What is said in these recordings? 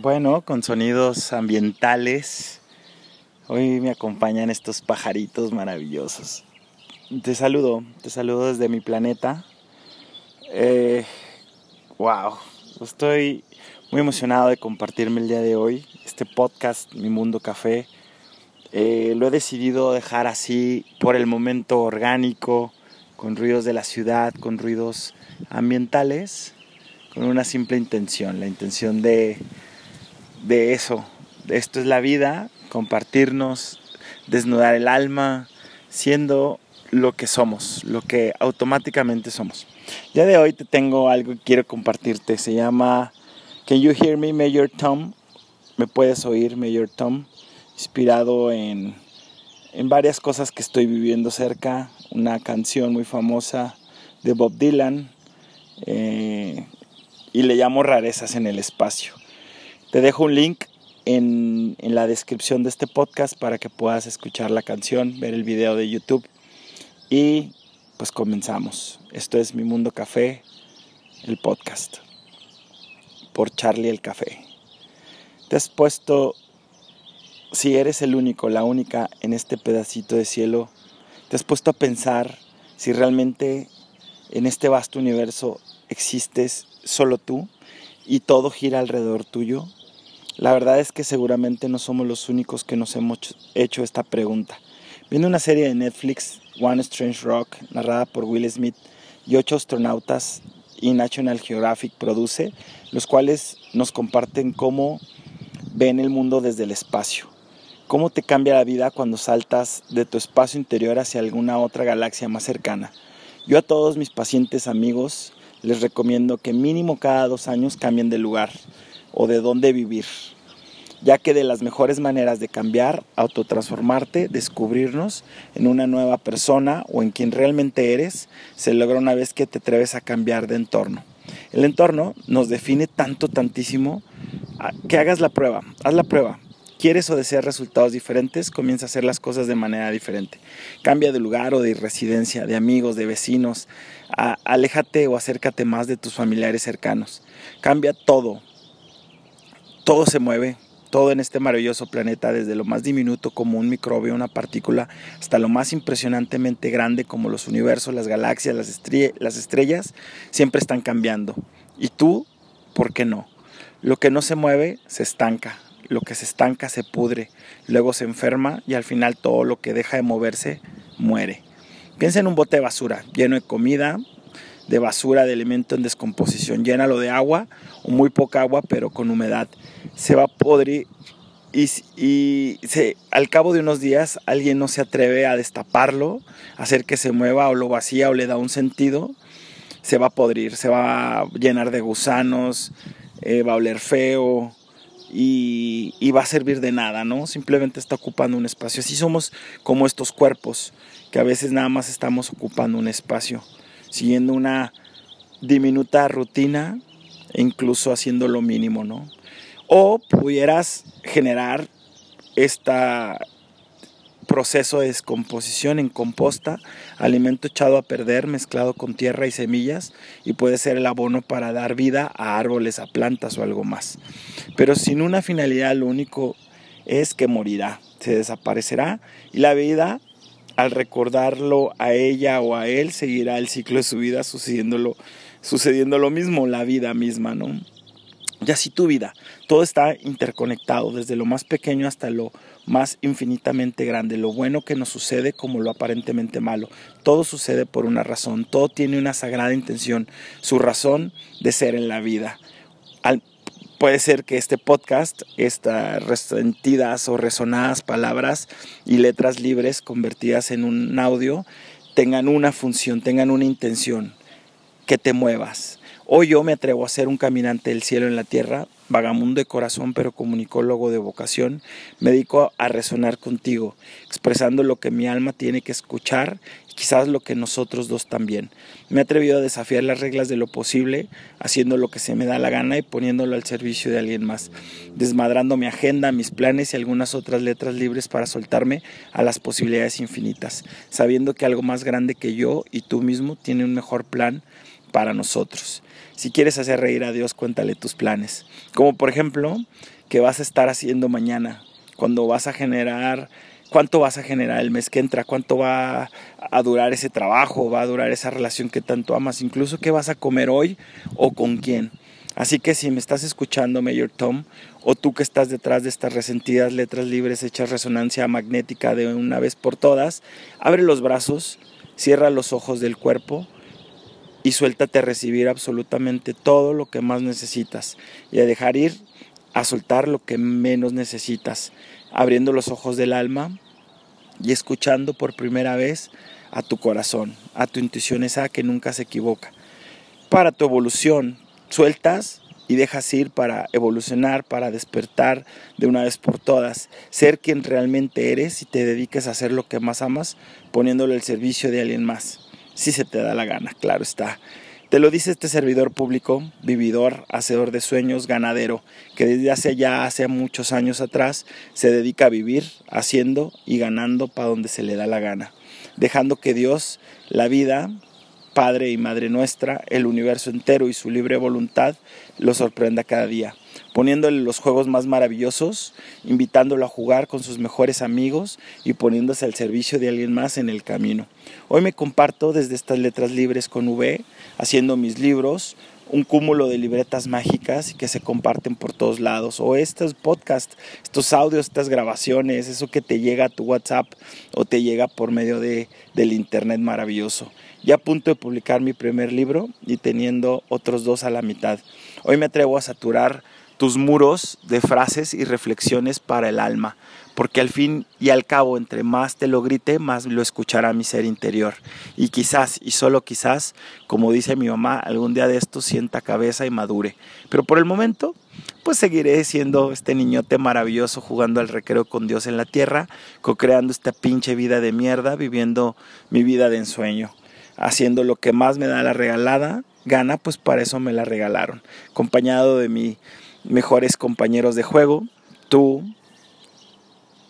Bueno, con sonidos ambientales. Hoy me acompañan estos pajaritos maravillosos. Te saludo, te saludo desde mi planeta. Eh, wow, estoy muy emocionado de compartirme el día de hoy este podcast, Mi Mundo Café. Eh, lo he decidido dejar así por el momento orgánico, con ruidos de la ciudad, con ruidos ambientales, con una simple intención, la intención de, de eso, esto es la vida, compartirnos, desnudar el alma, siendo lo que somos, lo que automáticamente somos. Ya de hoy te tengo algo que quiero compartirte, se llama Can You Hear Me, Major Tom? Me puedes oír, Major Tom, inspirado en, en varias cosas que estoy viviendo cerca, una canción muy famosa de Bob Dylan eh, y le llamo Rarezas en el Espacio. Te dejo un link en, en, la descripción de este podcast para que puedas escuchar la canción, ver el video de YouTube y pues comenzamos. Esto es Mi Mundo Café, el podcast, por Charlie el Café. Te has puesto, si eres el único, la única en este pedacito de cielo, ¿Te has puesto a pensar si realmente en este vasto universo existes solo tú y todo gira alrededor tuyo? La verdad es que seguramente no somos los únicos que nos hemos hecho esta pregunta. Viendo una serie de Netflix, One Strange Rock, narrada por Will Smith y ocho astronautas y National Geographic produce, los cuales nos comparten cómo ven el mundo desde el espacio ¿Cómo te cambia la vida cuando saltas de tu espacio interior hacia alguna otra galaxia más cercana? Yo a todos mis pacientes amigos les recomiendo que mínimo cada dos años cambien de lugar o de dónde vivir, ya que de las mejores maneras de cambiar, autotransformarte, descubrirnos en una nueva persona o en quien realmente eres, se logra una vez que te atreves a cambiar de entorno. El entorno nos define tanto, tantísimo, que hagas la prueba, haz la prueba, quieres o deseas resultados diferentes, comienza a hacer las cosas de manera diferente. Cambia de lugar o de residencia, de amigos, de vecinos. aléjate o acércate más de tus familiares cercanos. Cambia todo. Todo se mueve, todo en este maravilloso planeta, desde lo más diminuto como un microbio, una partícula, hasta lo más impresionantemente grande como los universos, las galaxias, las, las estrellas, siempre están cambiando. Y tú, ¿por qué no? Lo que no se mueve se estanca, lo que se estanca se pudre, luego se enferma y al final todo lo que deja de moverse muere. Piensa en un bote de basura lleno de comida, de basura, de elemento en descomposición. Llénalo de agua o muy poca agua, pero con humedad. Se va a podrir y, y al cabo de unos días alguien no se atreve a destaparlo, hacer que se mueva o lo vacía o le da un sentido. Se va a podrir, se va a llenar de gusanos, eh, va a oler feo, y, va a servir de nada, ¿no? Simplemente está ocupando un espacio. Así somos como estos cuerpos, que a veces nada más estamos ocupando un espacio, siguiendo una diminuta rutina incluso haciendo lo mínimo, ¿no? O pudieras generar esta, proceso de descomposición en composta, alimento echado a perder mezclado con tierra y semillas y puede ser el abono para dar vida a árboles, a plantas o algo más. Pero sin una finalidad lo único es que morirá, se desaparecerá y la vida al recordarlo a ella o a él seguirá el ciclo de su vida sucediendo sucediendo lo mismo, la vida misma, ¿no? Y así tu vida, todo está interconectado, desde lo más pequeño hasta lo más infinitamente grande, lo bueno que nos sucede como lo aparentemente malo. Todo sucede por una razón, todo tiene una sagrada intención, su razón de ser en la vida. puede ser que este podcast, estas resentidas o resonadas palabras y letras libres convertidas en un audio, tengan una función, tengan una intención, que te muevas. Hoy yo me atrevo a ser un caminante del cielo en la tierra vagamundo de corazón pero comunicólogo de vocación, me dedico a resonar contigo, expresando lo que mi alma tiene que escuchar y quizás lo que nosotros dos también. Me he atrevido a desafiar las reglas de lo posible, haciendo lo que se me da la gana y poniéndolo al servicio de alguien más, desmadrando mi agenda, mis planes y algunas otras letras libres para soltarme a las posibilidades infinitas, sabiendo que algo más grande que yo y tú mismo tiene un mejor plan para nosotros. Si quieres hacer reír a Dios, cuéntale tus planes. Como por ejemplo, qué vas a estar haciendo mañana, cuando vas a generar, cuánto vas a generar el mes que entra, cuánto va a durar ese trabajo, va a durar esa relación que tanto amas, incluso qué vas a comer hoy o con quién. Así que si me estás escuchando, Mayor Tom, o tú que estás detrás de estas resentidas letras libres hechas resonancia magnética de una vez por todas, abre los brazos, cierra los ojos del cuerpo y suéltate a recibir absolutamente todo lo que más necesitas y a dejar ir, a soltar lo que menos necesitas, abriendo los ojos del alma y escuchando por primera vez a tu corazón, a tu intuición esa que nunca se equivoca. Para tu evolución, sueltas y dejas ir para evolucionar, para despertar de una vez por todas, ser quien realmente eres y te dediques a hacer lo que más amas, poniéndolo al servicio de alguien más. Si se te da la gana, claro está. Te lo dice este servidor público, vividor, hacedor de sueños, ganadero, que desde hace ya hace muchos años atrás se dedica a vivir haciendo y ganando para donde se le da la gana, dejando que Dios, la vida, Padre y Madre nuestra, el universo entero y su libre voluntad lo sorprenda cada día, poniéndole los juegos más maravillosos, invitándolo a jugar con sus mejores amigos y poniéndose al servicio de alguien más en el camino. Hoy me comparto desde estas letras libres con V, haciendo mis libros, un cúmulo de libretas mágicas que se comparten por todos lados. O estos podcasts, estos audios, estas grabaciones, eso que te llega a tu WhatsApp o te llega por medio de, del Internet maravilloso. Ya a punto de publicar mi primer libro y teniendo otros dos a la mitad. Hoy me atrevo a saturar tus muros de frases y reflexiones para el alma, porque al fin y al cabo, entre más te lo grite, más lo escuchará mi ser interior. Y quizás, y solo quizás, como dice mi mamá, algún día de esto sienta cabeza y madure. Pero por el momento, pues seguiré siendo este niñote maravilloso jugando al recreo con Dios en la tierra, co-creando esta pinche vida de mierda, viviendo mi vida de ensueño, haciendo lo que más me da la regalada gana, pues para eso me la regalaron, acompañado de mis mejores compañeros de juego, tú,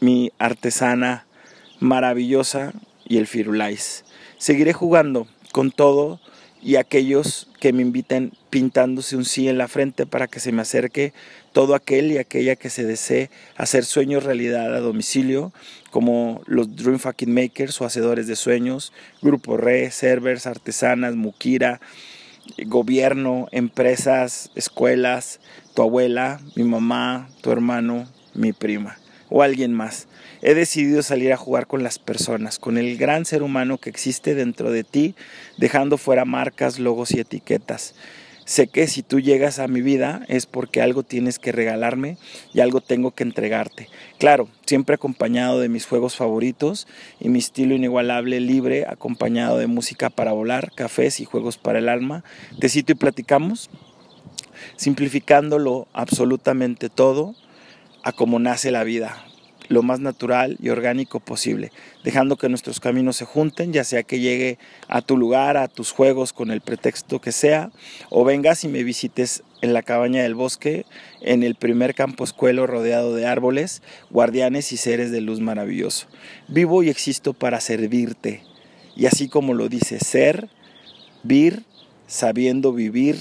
mi artesana maravillosa y el Firulais. Seguiré jugando con todo y aquellos que me inviten pintándose un sí en la frente para que se me acerque todo aquel y aquella que se desee hacer sueños realidad a domicilio, como los Dream Fucking Makers o Hacedores de Sueños, Grupo Re, servers, artesanas, Mukira, gobierno, empresas, escuelas, tu abuela, mi mamá, tu hermano, mi prima o alguien más. He decidido salir a jugar con las personas, con el gran ser humano que existe dentro de ti, dejando fuera marcas, logos y etiquetas. Sé que si tú llegas a mi vida es porque algo tienes que regalarme y algo tengo que entregarte. Claro, siempre acompañado de mis juegos favoritos y mi estilo inigualable, libre, acompañado de música para volar, cafés y juegos para el alma. Te cito y platicamos, simplificándolo absolutamente todo a cómo nace la vida, lo más natural y orgánico posible, dejando que nuestros caminos se junten, ya sea que llegue a tu lugar, a tus juegos con el pretexto que sea, o vengas y me visites en la cabaña del bosque, en el primer campo escuelo rodeado de árboles, guardianes y seres de luz maravilloso. Vivo y existo para servirte, y así como lo dice, ser, vir, sabiendo vivir,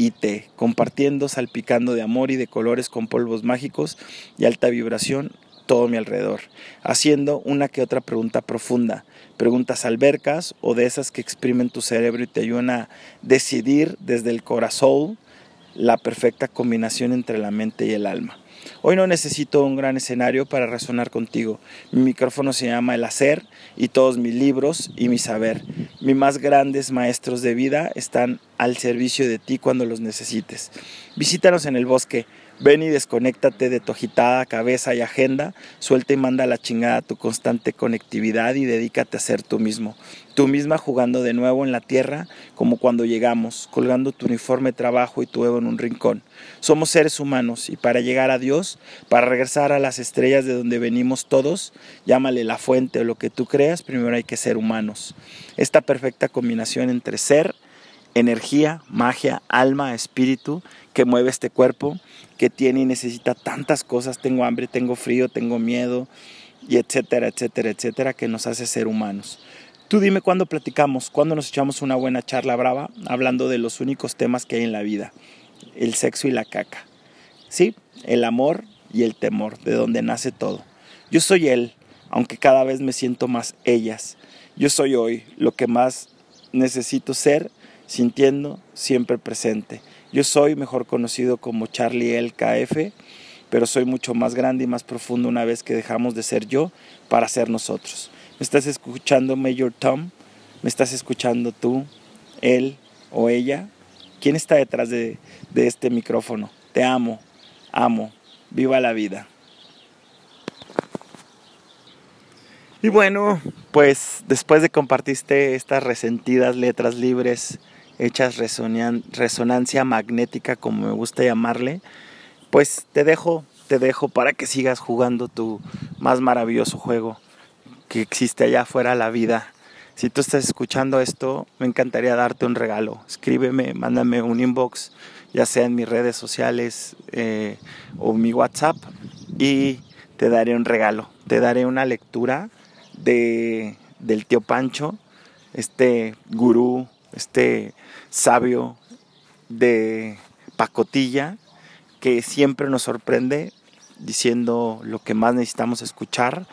y te, compartiendo, salpicando de amor y de colores con polvos mágicos y alta vibración todo mi alrededor, haciendo una que otra pregunta profunda, preguntas albercas o de esas que exprimen tu cerebro y te ayudan a decidir desde el corazón la perfecta combinación entre la mente y el alma. Hoy no necesito un gran escenario para resonar contigo. Mi micrófono se llama El Hacer y todos mis libros y mi saber. Mis más grandes maestros de vida están al servicio de ti cuando los necesites. Visítanos en el bosque Ven y desconéctate de tu agitada cabeza y agenda, suelta y manda la chingada tu constante conectividad y dedícate a ser tú mismo. Tú misma jugando de nuevo en la tierra como cuando llegamos, colgando tu uniforme trabajo y tu ego en un rincón. Somos seres humanos y para llegar a Dios, para regresar a las estrellas de donde venimos todos, llámale la fuente o lo que tú creas, primero hay que ser humanos. Esta perfecta combinación entre ser, energía, magia, alma, espíritu que mueve este cuerpo, que tiene y necesita tantas cosas, tengo hambre, tengo frío, tengo miedo, y etcétera, etcétera, etcétera, que nos hace ser humanos. Tú dime cuándo platicamos, cuándo nos echamos una buena charla brava hablando de los únicos temas que hay en la vida, el sexo y la caca. Sí, el amor y el temor, de donde nace todo. Yo soy él, aunque cada vez me siento más ellas. Yo soy hoy lo que más necesito ser, sintiendo, siempre presente. Yo soy mejor conocido como Charlie el KF, pero soy mucho más grande y más profundo una vez que dejamos de ser yo para ser nosotros. ¿Me estás escuchando Mayor Tom? ¿Me estás escuchando tú, él o ella? ¿Quién está detrás de, de este micrófono? Te amo, amo, viva la vida. Y bueno, pues después de compartiste estas resentidas letras libres hechas resonancia magnética, como me gusta llamarle, pues te dejo, te dejo para que sigas jugando tu más maravilloso juego que existe allá afuera, la vida. Si tú estás escuchando esto, me encantaría darte un regalo. Escríbeme, mándame un inbox, ya sea en mis redes sociales eh, o mi WhatsApp, y te daré un regalo. Te daré una lectura de, del tío Pancho, este gurú, este sabio de pacotilla que siempre nos sorprende diciendo lo que más necesitamos escuchar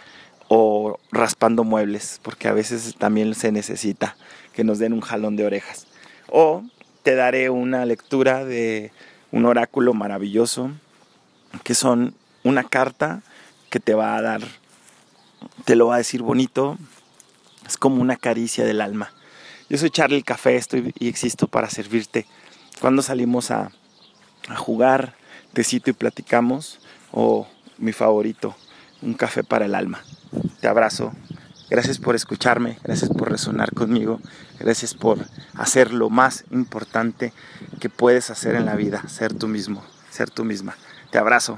o raspando muebles, porque a veces también se necesita que nos den un jalón de orejas. O te daré una lectura de un oráculo maravilloso, que son una carta que te va a dar te lo va a decir bonito, es como una caricia del alma. Yo soy Charlie Café, estoy y existo para servirte. Cuando salimos a, jugar, tecito y platicamos, o mi favorito, un café para el alma. Te abrazo. Gracias por escucharme, gracias por resonar conmigo, gracias por hacer lo más importante que puedes hacer en la vida, ser tú mismo, ser tú misma. Te abrazo.